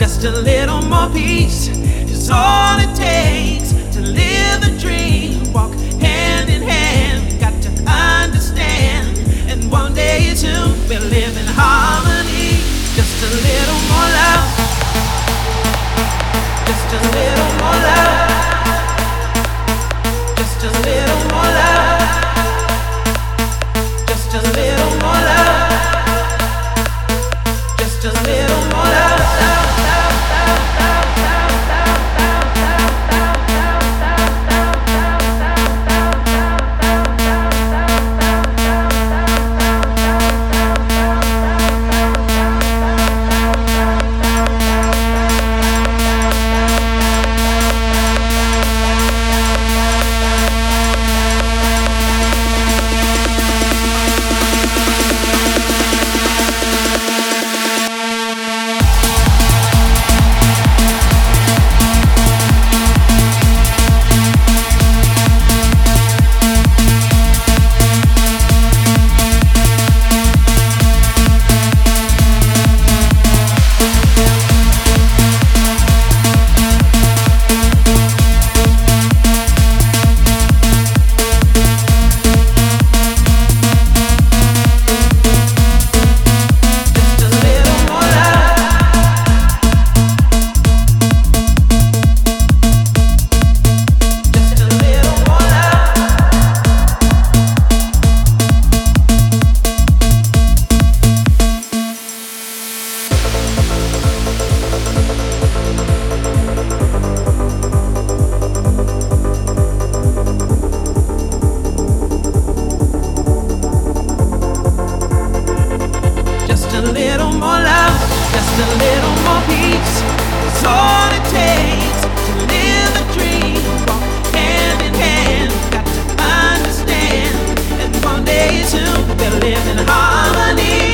just a little more peace. It's all it takes to live the dream. Walk hand in hand, you got to understand. And one day too, we'll live in harmony. Just a little more love. Just a little more love. Just a little more peace is all it takes to live the dream. Walk hand in hand, got to understand. One day soon we'll live in harmony.